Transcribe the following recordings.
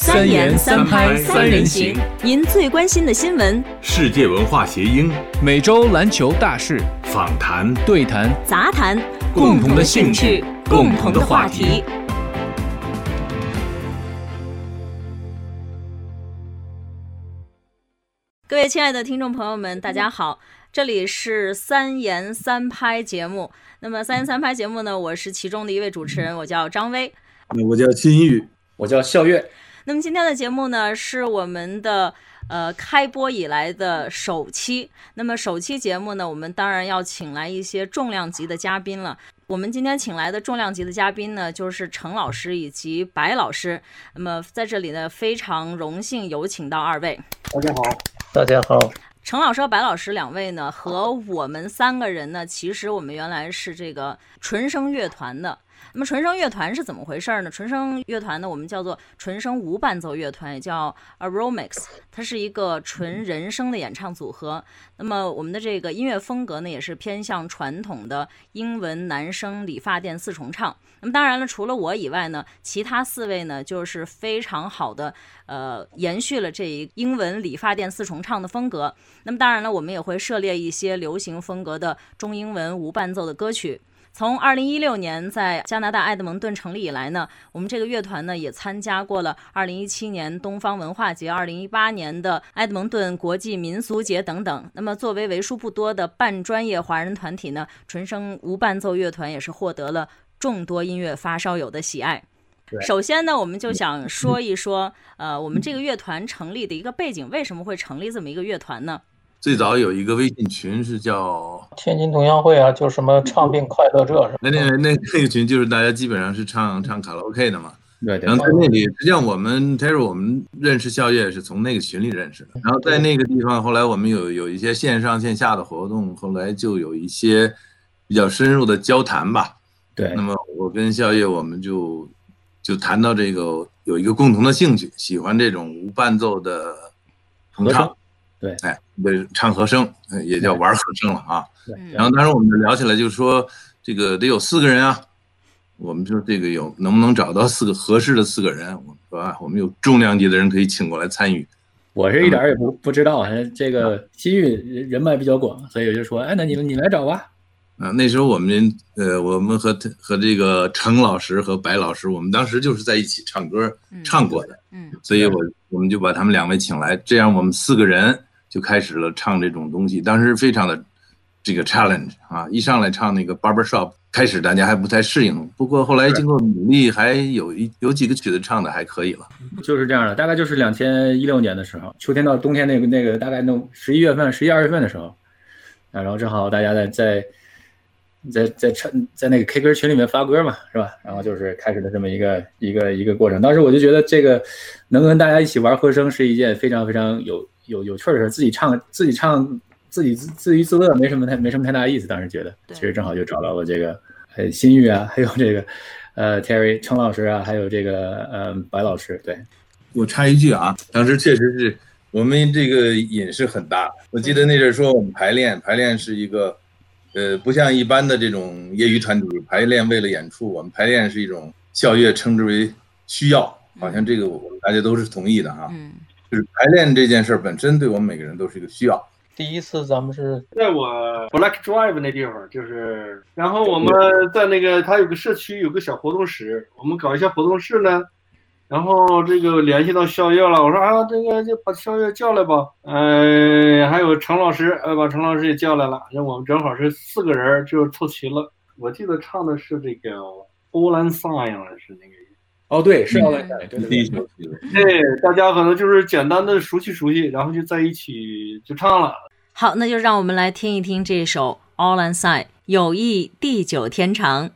三言三拍三人行，您最关心的新闻，世界文化谐音，每周篮球大事，访谈、对谈、杂谈，共同的兴趣，共同的话题。各位亲爱的听众朋友们，大家好，这里是三言三拍节目。那么三言三拍节目呢，我是其中的一位主持人，我叫张威。我叫金玉，我叫笑月。那么今天的节目呢，是我们的呃开播以来的首期。那么首期节目呢，我们当然要请来一些重量级的嘉宾了。我们今天请来的重量级的嘉宾呢，就是程老师以及白老师。那么在这里呢，非常荣幸有请到二位。大家好，大家好。程老师和白老师两位呢，和我们三个人呢，其实我们原来是这个纯声乐团的。那么纯声乐团是怎么回事呢？纯声乐团呢，我们叫做纯声无伴奏乐团，也叫 Aromics，它是一个纯人声的演唱组合。那么我们的这个音乐风格呢，也是偏向传统的英文男声理发店四重唱。那么当然了，除了我以外呢，其他四位呢，就是非常好的呃延续了这一英文理发店四重唱的风格。那么当然了，我们也会涉猎一些流行风格的中英文无伴奏的歌曲。从二零一六年在加拿大埃德蒙顿成立以来呢，我们这个乐团呢也参加过了二零一七年东方文化节、二零一八年的埃德蒙顿国际民俗节等等。那么作为为数不多的半专业华人团体呢，纯声无伴奏乐团也是获得了众多音乐发烧友的喜爱。首先呢，我们就想说一说，呃，我们这个乐团成立的一个背景，为什么会成立这么一个乐团呢？最早有一个微信群是叫天津同乡会啊，就什么唱病快乐者是那那那那个群就是大家基本上是唱唱卡拉 OK 的嘛。对。然后在那里，实际上我们，他说我们认识笑月是从那个群里认识的。然后在那个地方，后来我们有有一些线上线下的活动，后来就有一些比较深入的交谈吧。对。那么我跟笑月，我们就就谈到这个有一个共同的兴趣，喜欢这种无伴奏的合唱。对，哎，对，唱和声，也叫玩和声了啊。对。然后当时我们就聊起来，就是说这个得有四个人啊。我们就这个有能不能找到四个合适的四个人？我们说啊，我们有重量级的人可以请过来参与。我是一点也不不知道，这个西域人脉比较广，所以我就说，哎，那你们你来找吧。啊，那时候我们呃，我们和和这个程老师和白老师，我们当时就是在一起唱歌唱过的。嗯。所以我我们就把他们两位请来，这样我们四个人。就开始了唱这种东西，当时非常的这个 challenge 啊，一上来唱那个 barber shop，开始大家还不太适应，不过后来经过努力，还有一有几个曲子唱的还可以了。就是这样的，大概就是两千一六年的时候，秋天到冬天那个那个大概弄十一月份、十一二月份的时候，啊，然后正好大家在在在在唱在那个 K 歌群里面发歌嘛，是吧？然后就是开始了这么一个一个一个过程。当时我就觉得这个能跟大家一起玩和声是一件非常非常有。有有趣的事，自己唱自己唱自己自自娱自乐，没什么太没什么太大意思。当时觉得，其实正好就找到了这个，呃，新玉啊，还有这个，呃，Terry 程老师啊，还有这个，呃，白老师。对，我插一句啊，当时确实是我们这个瘾是很大。我记得那阵说我们排练，排练是一个，呃，不像一般的这种业余团体排练为了演出，我们排练是一种校乐称之为需要，好像这个我们大家都是同意的哈。嗯。就是排练这件事儿本身，对我们每个人都是一个需要。第一次咱们是在我 Black Drive 那地方，就是，然后我们在那个他有个社区有个小活动室，我们搞一下活动室呢，然后这个联系到肖月了，我说啊，这个就把肖月叫来吧，呃，还有程老师，呃，把程老师也叫来了，那我们正好是四个人就凑齐了。我记得唱的是这个 All and Sign 是那个。哦对是要来赛真的题对。大家可能就是简单的熟悉熟悉然后就在一起就唱了。好那就让我们来听一听这首 All Inside 友谊地久天长。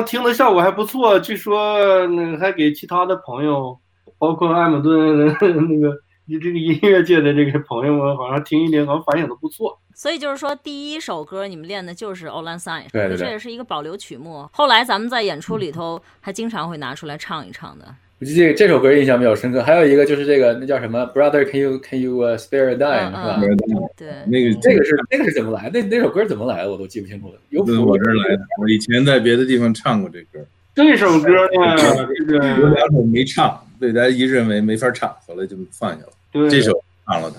上听的效果还不错，据说那个还给其他的朋友，包括艾姆顿 那个你这个音乐界的这个朋友们，好像听一听，好像反响都不错。所以就是说，第一首歌你们练的就是《对对对这也是一个保留曲目。后来咱们在演出里头还经常会拿出来唱一唱的。我记得这这首歌印象比较深刻，还有一个就是这个那叫什么，Brother Can You Can You、uh, Spare a Dime、嗯是吧？对，那个这个是那个是怎么来的？那那首歌怎么来的？我都记不清楚了。有谱我这儿来的，我以前在别的地方唱过这歌，这首歌呢，这有两首没唱，对大家一认为没法唱，后来就放下了。对这首唱了的，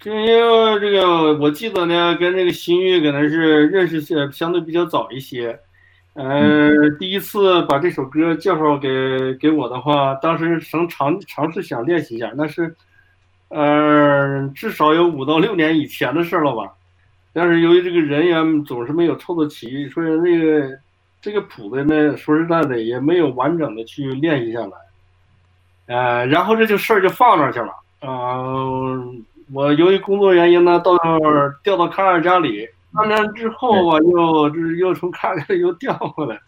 这因为这个，我记得呢，跟这个新玉可能是认识些相对比较早一些。呃，第一次把这首歌介绍给给我的话，当时想尝尝试想练习一下，那是，呃，至少有五到六年以前的事了吧。但是由于这个人员总是没有凑得齐，所以那个这个谱子呢，说实在的也没有完整的去练习下来。呃，然后这就事儿就放那去了。嗯、我由于工作原因呢，到调到卡尔家里，三年之后吧，又就是又从卡里 又调回来，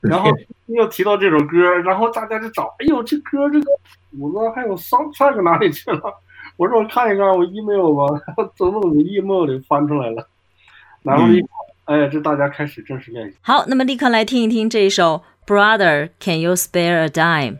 然后又提到这首歌，然后大家就找，哎呦，这歌这个谱子还有 soundtrack 哪里去了？我说我看一看，我 email 吧，从我的 email 里翻出来了，然后一看，哎，这大家开始正式练习。好，那么立刻来听一听这一首《Brother Can You Spare a Dime》。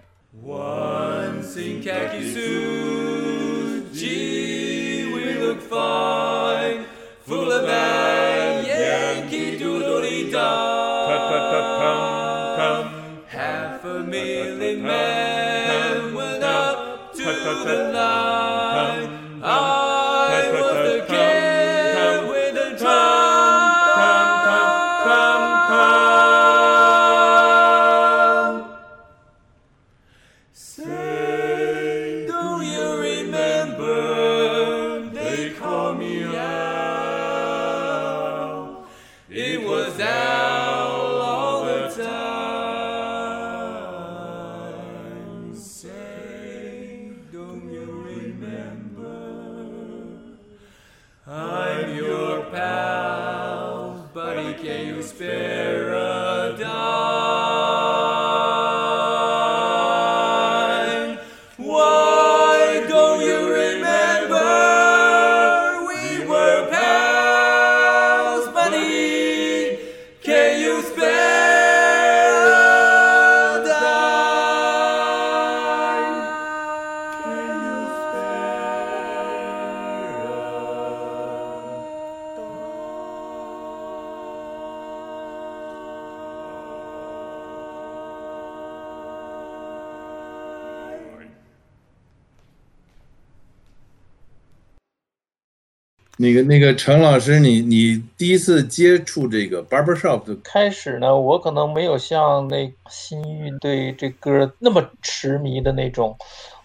那个那个陈老师，你你第一次接触这个 barbershop 的开始呢，我可能没有像那新玉对这歌那么痴迷的那种。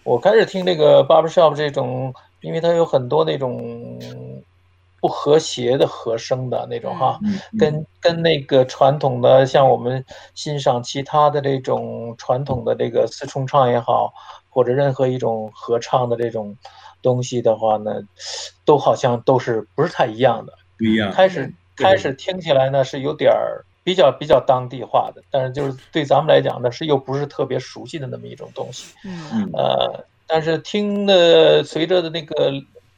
我开始听这个 barbershop 这种，因为它有很多那种不和谐的和声的那种哈，嗯跟跟那个传统的，像我们欣赏其他的这种传统的这个四重唱也好，或者任何一种合唱的这种东西的话呢，都好像都是不是太一样的。不一样，开始开始听起来呢是有点儿比较比较当地化的，但是就是对咱们来讲呢是又不是特别熟悉的那么一种东西。嗯呃，但是听的随着的那个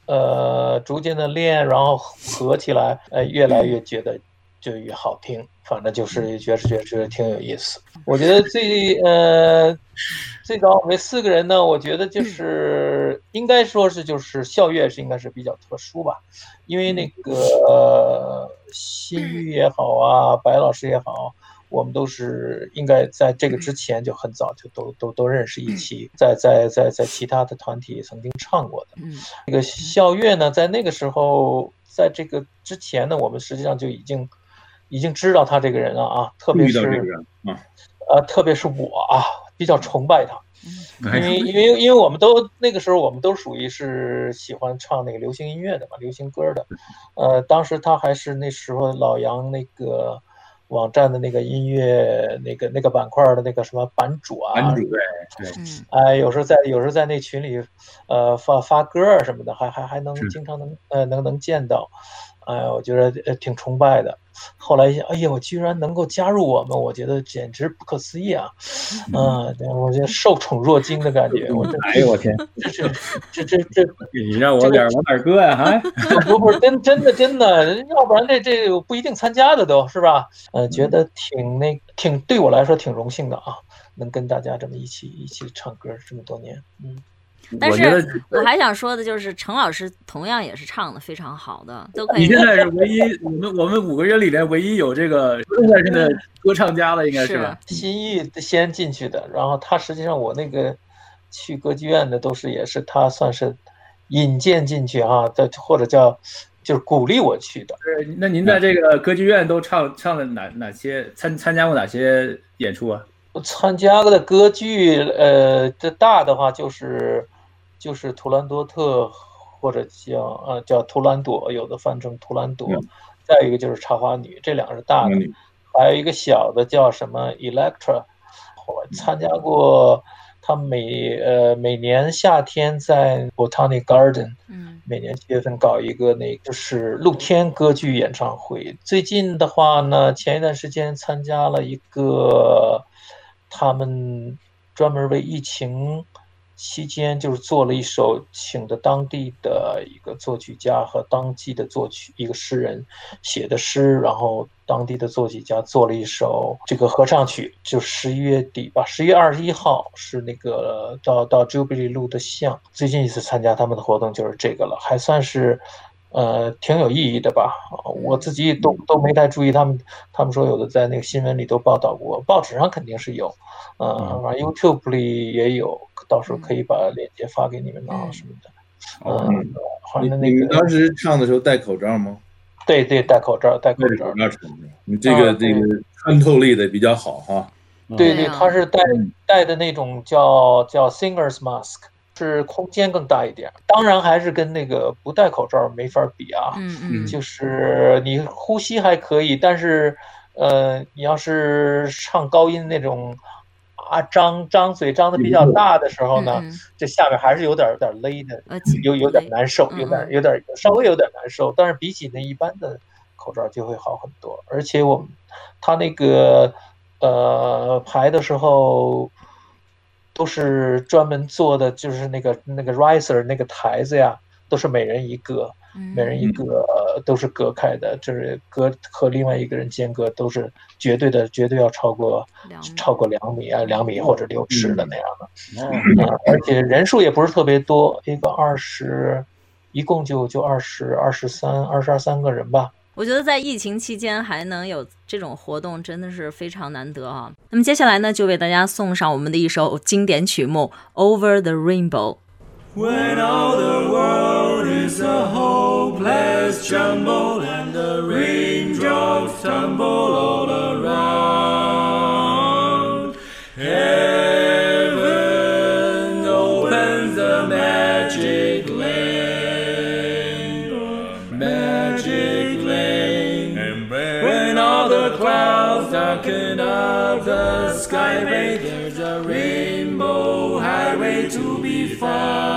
呃逐渐的练，然后合起来，呃，越来越觉得就越好听。反正就是觉着觉着觉得挺有意思。我觉得最呃 最早我们四个人呢，我觉得就是应该说是就是校乐是应该是比较特殊吧，因为那个、呃、新玉也好啊，白老师也好。我们都是应该在这个之前就很早就都都都认识一起，在在在在其他的团体曾经唱过的。那个校乐呢，在那个时候，在这个之前呢，我们实际上就已经已经知道他这个人了啊，特别是遇到这个人啊，呃，特别是我啊，比较崇拜他，哎因为因为因为我们都那个时候我们都属于是喜欢唱那个流行音乐的嘛，流行歌的，呃，当时他还是那时候老杨那个网站的那个音乐那个那个板块的那个什么版主啊，版主对哎，有时候在有时候在那群里，呃，发发歌儿什么的，还还还能经常能呃能能见到，哎，我觉得呃挺崇拜的。后来一想，哎呀，我居然能够加入我们，我觉得简直不可思议啊！嗯，我觉得受宠若惊的感觉。我这，哎呦我天，这这这这这，你让我点儿往哪儿搁呀？还不不是真真的真的，要不然这这我不一定参加的都是吧？呃，觉得挺那挺对我来说挺荣幸的啊，能跟大家这么一起一起唱歌这么多年，嗯。但是我还想说的就是，程老师同样也是唱的非常好的，都可以。你现在是唯一，我们我们五个人里面唯一有这个现在是的歌唱家了，应该是吧？心意先进去的，然后他实际上我那个去歌剧院的都是也是他算是引荐进去哈，的或者叫就是鼓励我去的。是，那您在这个歌剧院都唱唱了哪哪些参参加过哪些演出啊？我参加过的歌剧，呃，这大的话就是就是图兰多特，或者叫呃叫图兰朵，有的翻成图兰朵，再一个就是茶花女，这两个是大的，还有一个小的叫什么 Electra，我参加过，他每呃每年夏天在 Botanic Garden，嗯。每年七月份搞一个那就是露天歌剧演唱会。最近的话呢，前一段时间参加了一个，他们专门为疫情期间就是做了一首，请的当地的一个作曲家和当季的作曲一个诗人写的诗，然后当地的作曲家做了一首这个合唱曲，就十一月底吧，十一月二十一号是那个到到 Jubilee 录的像。最近一次参加他们的活动就是这个了，还算是。呃，挺有意义的吧？我自己都都没太注意，他们他们说有的在那个新闻里都报道过，报纸上肯定是有，呃，反正 YouTube 里也有，到时候可以把链接发给你们啊什么的。嗯，好像那个你当时唱的时候戴口罩吗？对对，戴口罩，戴口罩。你这个这个穿透力的比较好哈。对对，他是戴戴的那种叫叫 singers mask，是空间更大一点。当然还是跟那个不戴口罩没法比啊。嗯嗯，就是你呼吸还可以，但是，呃，你要是唱高音那种啊，张张嘴张的比较大的时候呢，嗯嗯这下面还是有点有点勒的，呃有有点难受，嗯有点有点稍微有点难受。但是比起那一般的口罩就会好很多，而且我们他那个呃排的时候。都是专门做的，就是那个那个 riser 那个台子呀，都是每人一个，嗯每人一个，呃都是隔开的，就是隔和另外一个人间隔都是绝对的，绝对要超过超过两米啊，两米或者六尺的那样的。哦，啊，而且人数也不是特别多，一个二十，一共就就二十二十三二十二三个人吧。我觉得在疫情期间还能有这种活动，真的是非常难得啊。那么接下来呢，就为大家送上我们的一首经典曲目《Over the Rainbow》。When all the world is a hopeless jumble and the rain skyway, there's a rainbow highway to be found,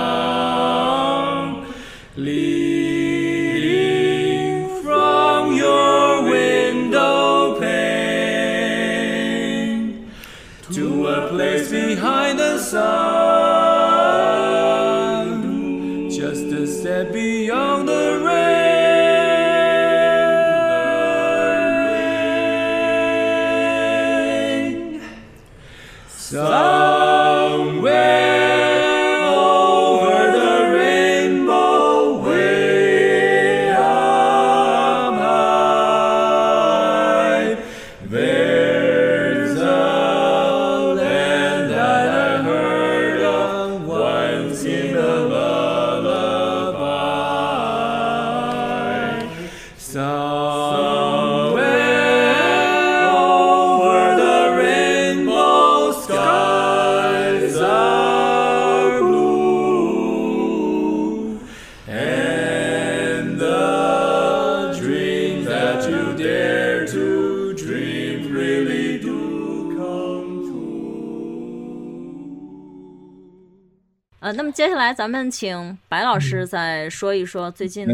咱们请白老师再说一说最近。对，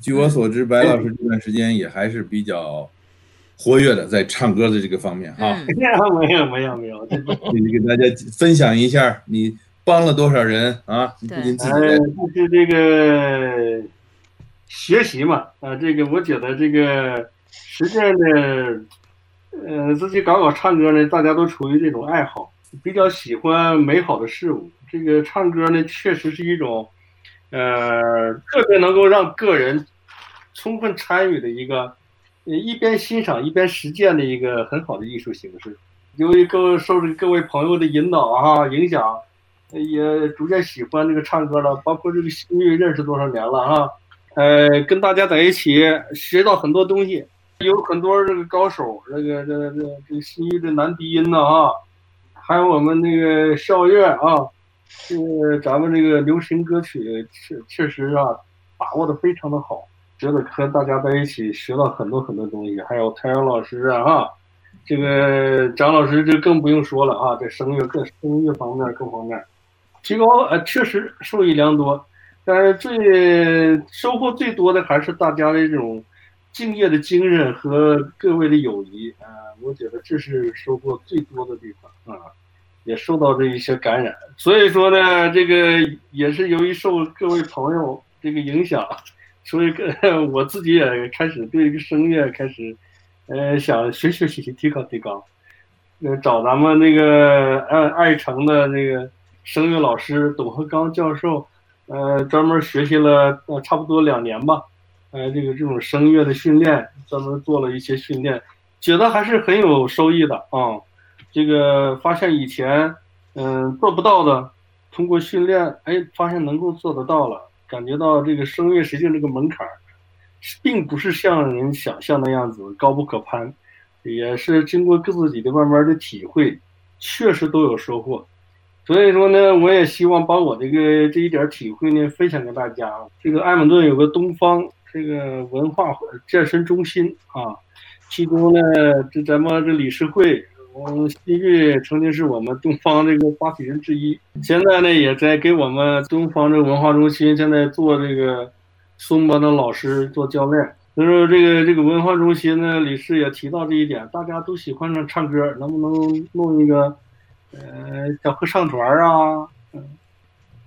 据我所知，白老师这段时间也还是比较活跃的，在唱歌的这个方面哈。嗯没有没有没有，这个你给大家分享一下，你帮了多少人啊？你不仅自己呃，在就是这个学习嘛，啊，这个我觉得这个实际上呢，呃，自己搞搞唱歌呢，大家都处于这种爱好，比较喜欢美好的事物。这个唱歌呢，确实是一种，呃，特别能够让个人充分参与的一个，一边欣赏一边实践的一个很好的艺术形式。由于各受这各位朋友的引导啊影响，也逐渐喜欢这个唱歌了，包括这个新玉认识多少年了哈，呃，跟大家在一起学到很多东西，有很多这个高手，这个这这这个新玉的男低音呢啊，还有我们那个笑月啊，这个咱们这个流行歌曲确确实啊把握的非常的好，觉得和大家在一起学到很多很多东西，还有太阳老师啊哈。这个张老师就更不用说了啊，这声乐各声乐方面各方面提高，呃，确实受益良多。但是最收获最多的还是大家的这种敬业的精神和各位的友谊啊、我觉得这是收获最多的地方啊，也受到这一些感染。所以说呢，这个也是由于受各位朋友这个影响，所以我自己也开始对这个声乐开始。呃，想学学习习，提高提高。呃，找咱们那个爱爱城的那个声乐老师董和刚教授，呃，专门学习了呃差不多两年吧，呃，这个这种声乐的训练，专门做了一些训练，觉得还是很有收益的啊。这个发现以前嗯、做不到的，通过训练，哎，发现能够做得到了，感觉到这个声乐实践这个门槛。并不是像人想象那样子高不可攀，也是经过各自己的慢慢的体会，确实都有收获。所以说呢，我也希望把我这个这一点体会呢分享给大家。这个艾蒙顿有个东方这个文化健身中心啊，其中呢，这咱们这理事会，嗯，西域曾经是我们东方这个发起人之一，现在呢也在给我们东方这个文化中心现在做这个。松班的老师做教练，所以说这个这个文化中心呢，理事也提到这一点，大家都喜欢上唱歌，能不能弄一个呃小合唱团啊？嗯，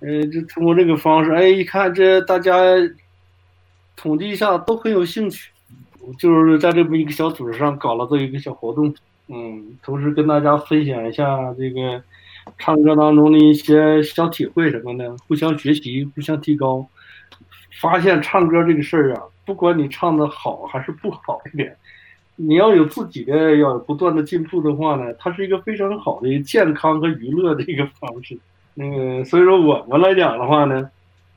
呃，就通过这个方式，哎，一看这大家统计一下都很有兴趣，就是在这么一个小组织上搞了这一个小活动，嗯，同时跟大家分享一下这个唱歌当中的一些小体会什么的，互相学习，互相提高。发现唱歌这个事儿啊，不管你唱的好还是不好一点，你要有自己的要不断的进步的话呢，它是一个非常好的健康和娱乐的一个方式。那个，所以说我们来讲的话呢，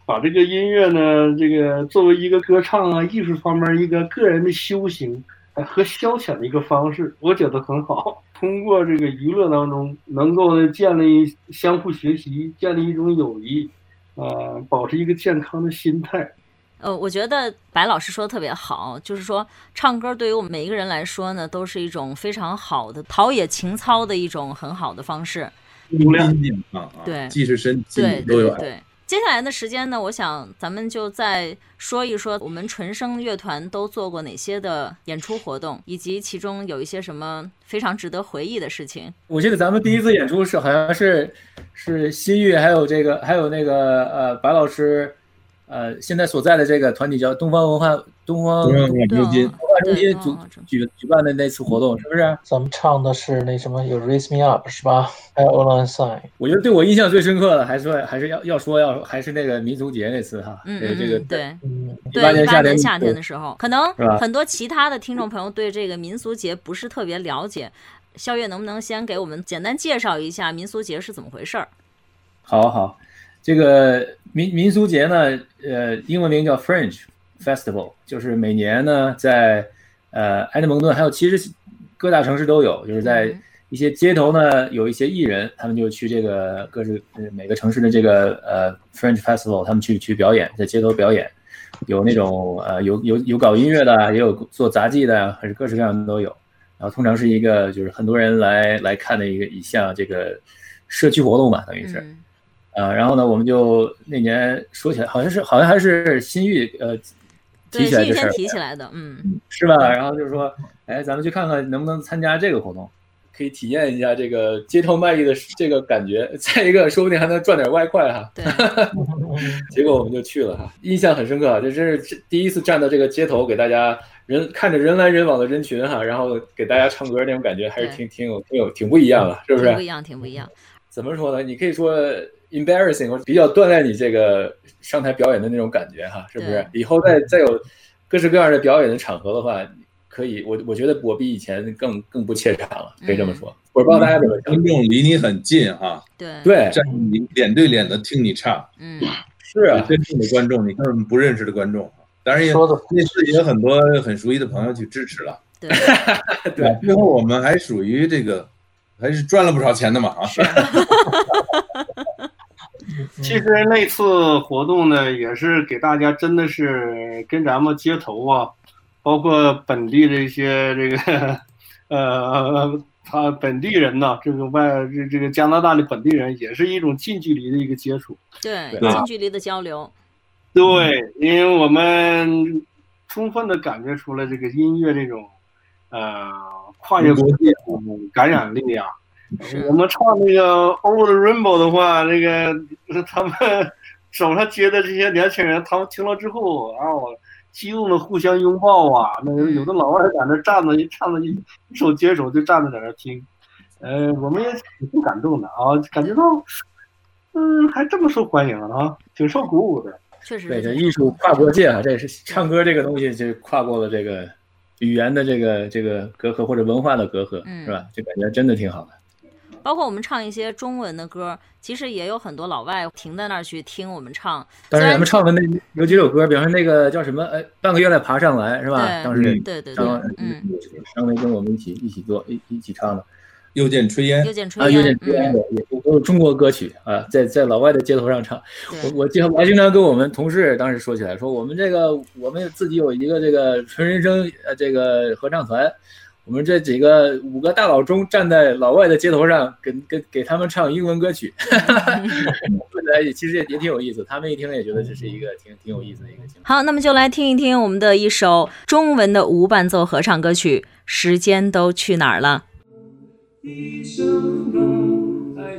把这个音乐呢，这个作为一个歌唱啊艺术方面一个个人的修行和消遣的一个方式，我觉得很好。通过这个娱乐当中，能够建立相互学习，建立一种友谊。呃，保持一个健康的心态。呃，我觉得白老师说的特别好，就是说唱歌对于我们每一个人来说呢，都是一种非常好的陶冶情操的一种很好的方式。心境啊，对，既是身体对都有爱。对。接下来的时间呢，我想咱们就再说一说我们纯声乐团都做过哪些的演出活动，以及其中有一些什么非常值得回忆的事情。我记得咱们第一次演出是好像是是新玉，还有这个还有那个呃白老师，呃现在所在的这个团体叫东方文化东方文文化中心，化中心组对嗯举举办的那次活动，是不是？咱们唱的是那什么有 Raise Me Up 是吧？还有 All On Sign。我觉得对我印象最深刻的，还是还是要要说要还是那个民族节那次哈，嗯嗯这个这个嗯，对。嗯，对，18一年夏天八年夏天的时候，可能很多其他的听众朋友对这个民俗节不是特别了解。肖月能不能先给我们简单介绍一下民俗节是怎么回事儿？好好，这个民民俗节呢，呃，英文名叫 French Festival，就是每年呢在呃埃德蒙顿还有其实各大城市都有，就是在嗯一些街头呢有一些艺人，他们就去这个各式呃每个城市的这个呃 French Festival，他们去去表演，在街头表演，有那种呃有有有搞音乐的，也有做杂技的，还是各式各样的都有。然后通常是一个就是很多人来来看的一个一项这个社区活动吧，等于是。嗯啊，然后呢，我们就那年说起来，好像是好像还是新玉呃，提起来这事儿，新宇先提起来的，嗯，是吧？然后就是说，哎，咱们去看看能不能参加这个活动，可以体验一下这个街头卖艺的这个感觉。再一个，说不定还能赚点外快哈。对，结果我们就去了哈，印象很深刻啊！这真是第一次站到这个街头，给大家人看着人来人往的人群哈，然后给大家唱歌那种感觉，还是挺挺有挺有挺不一样的，是不是？挺不一样，挺不一样。怎么说呢？你可以说 embarrassing，或者比较锻炼你这个上台表演的那种感觉哈，是不是？以后再再有各式各样的表演的场合的话，可以，我我觉得我比以前更更不怯场了，可以这么说。我不知道大家怎么想。观众离你很近哈，对，对，站你脸对脸的听你唱，嗯，是啊，真正的观众，你根本不认识的观众，当然也说的那是也有很多很熟悉的朋友去支持了，对，对，最后我们还属于这个还是赚了不少钱的嘛啊，是，其实那次活动呢，也是给大家真的是跟咱们街头啊，包括本地的一些这个呃，他本地人呐，这个外这这个加拿大的本地人，也是一种近距离的一个接触。对，对近距离的交流，对，因为我们充分的感觉出了这个音乐这种呃跨越国界的感染力啊。是我们唱那个《Over the Rainbow》的话，那个他们手上接的这些年轻人，他们听了之后，啊，我激动的互相拥抱啊。那个有的老外在那站着，一唱着一一手接手就站着在那听，呃，我们也挺感动的啊，感觉到，嗯，还这么受欢迎啊，挺受鼓舞的。对，确实对这艺术跨国界啊，这是唱歌这个东西，就跨过了这个语言的这个这个隔阂或者文化的隔阂，嗯是吧？就感觉真的挺好的。包括我们唱一些中文的歌，其实也有很多老外停在那儿去听我们唱。当时咱们唱的那有几首歌，比方说那个叫什么，呃，半个月来爬上来，是吧？对当时对对对张，嗯，张雷跟我们一起一起做一一起唱的又见炊烟又，见炊烟点，这样嗯，的，也都都是中国歌曲啊，在在老外的街头上唱。我，我记得我还经常跟我们同事当时说起来，说我们这个我们自己有一个这个纯人声呃这个合唱团，我们这几个五个大佬中站在老外的街头上，给给给他们唱英文歌曲，混在一起，其实也也挺有意思。他们一听也觉得这是一个挺挺有意思的一个情况。好，那么就来听一听我们的一首中文的无伴奏合唱歌曲《时间都去哪儿了》。一生的爱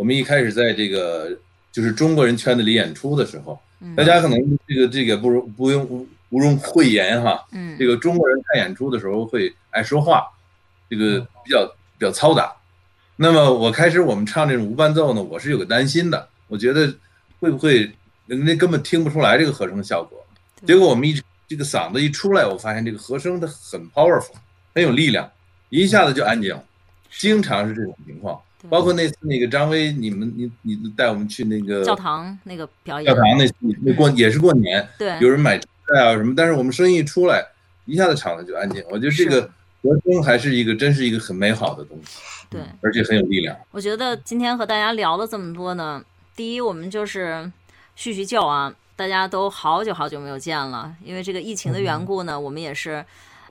我们一开始在这个就是中国人圈子里演出的时候，嗯大家可能这个这个不容不用无无容讳言哈，嗯这个中国人看演出的时候会爱说话，这个比较比较嘈杂。那么我开始我们唱这种无伴奏呢，我是有个担心的，我觉得会不会人家根本听不出来这个和声的效果。结果我们一这个嗓子一出来，我发现这个和声它很 powerful，很有力量，一下子就安静了。经常是这种情况，对包括那次那个张威，你们你你带我们去那个教堂那个表演教，堂那次那过也是过年，对，有人买菜啊什么，但是我们生意一出来，一下子场子就安静。我觉得这个和声还是一个真是一个很美好的东西，对。而且很有力量。我觉得今天和大家聊了这么多呢，第一，我们就是叙叙旧啊，大家都好久好久没有见了，因为这个疫情的缘故呢，我们也是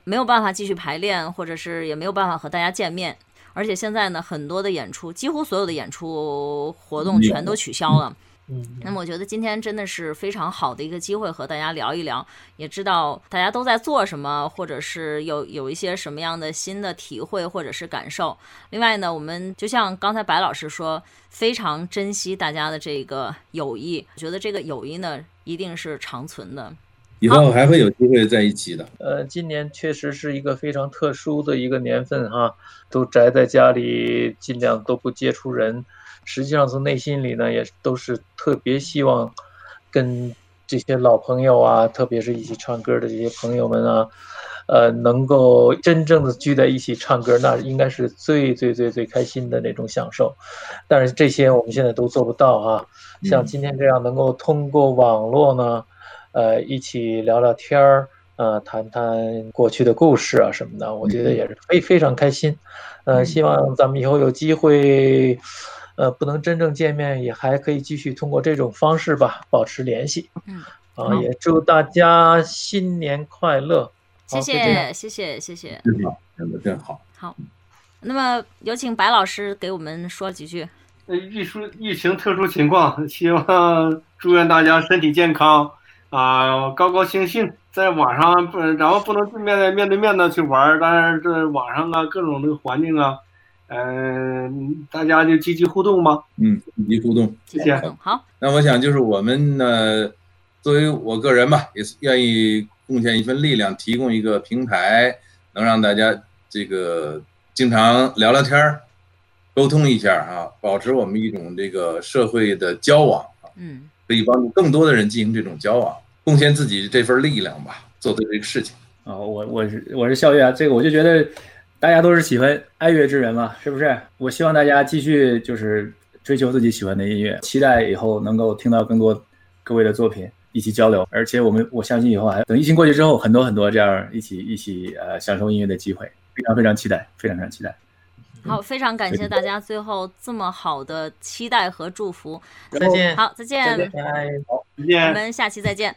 没有办法继续排练，或者是也没有办法和大家见面。而且现在呢，很多的演出，几乎所有的演出活动全都取消了。嗯，那么我觉得今天真的是非常好的一个机会，和大家聊一聊，也知道大家都在做什么，或者是有有一些什么样的新的体会或者是感受。另外呢，我们就像刚才白老师说，非常珍惜大家的这个友谊，我觉得这个友谊呢一定是长存的。以后还会有机会在一起的。呃，今年确实是一个非常特殊的一个年份哈，都宅在家里，尽量都不接触人。实际上从内心里呢，也都是特别希望跟这些老朋友啊，特别是一起唱歌的这些朋友们啊，呃，能够真正的聚在一起唱歌，那应该是最最最最开心的那种享受。但是这些我们现在都做不到哈。像今天这样能够通过网络呢，呃，一起聊聊天儿，呃，谈谈过去的故事啊什么的，我觉得也是非非常开心。呃，希望咱们以后有机会。呃，不能真正见面，也还可以继续通过这种方式吧，保持联系。嗯，啊，也祝大家新年快乐。谢谢，谢谢，谢谢。真好，真的真好。好，那么有请白老师给我们说几句。呃，疫殊疫情特殊情况，希望祝愿大家身体健康啊，高高兴兴。在网上不，然后不能面面对面的去玩，但是这网上啊，各种这个环境啊。嗯，大家就积极互动吧。嗯，积极互动，谢谢。好，那我想就是我们呢，作为我个人吧，也是愿意贡献一份力量，提供一个平台，能让大家这个经常聊聊天儿，沟通一下啊，保持我们一种这个社会的交往啊。嗯，可以帮助更多的人进行这种交往，贡献自己这份力量吧，做对这个事情。啊，我我是我是笑月啊，这个我就觉得。大家都是喜欢爱乐之人嘛，是不是？我希望大家继续就是追求自己喜欢的音乐，期待以后能够听到更多各位的作品，一起交流。而且我们我相信以后还等疫情过去之后，很多很多这样一起一起呃享受音乐的机会，非常非常期待，非常非常期待。好，非常感谢大家最后这么好的期待和祝福。再见。好，再见。好，再见。我们下期再见。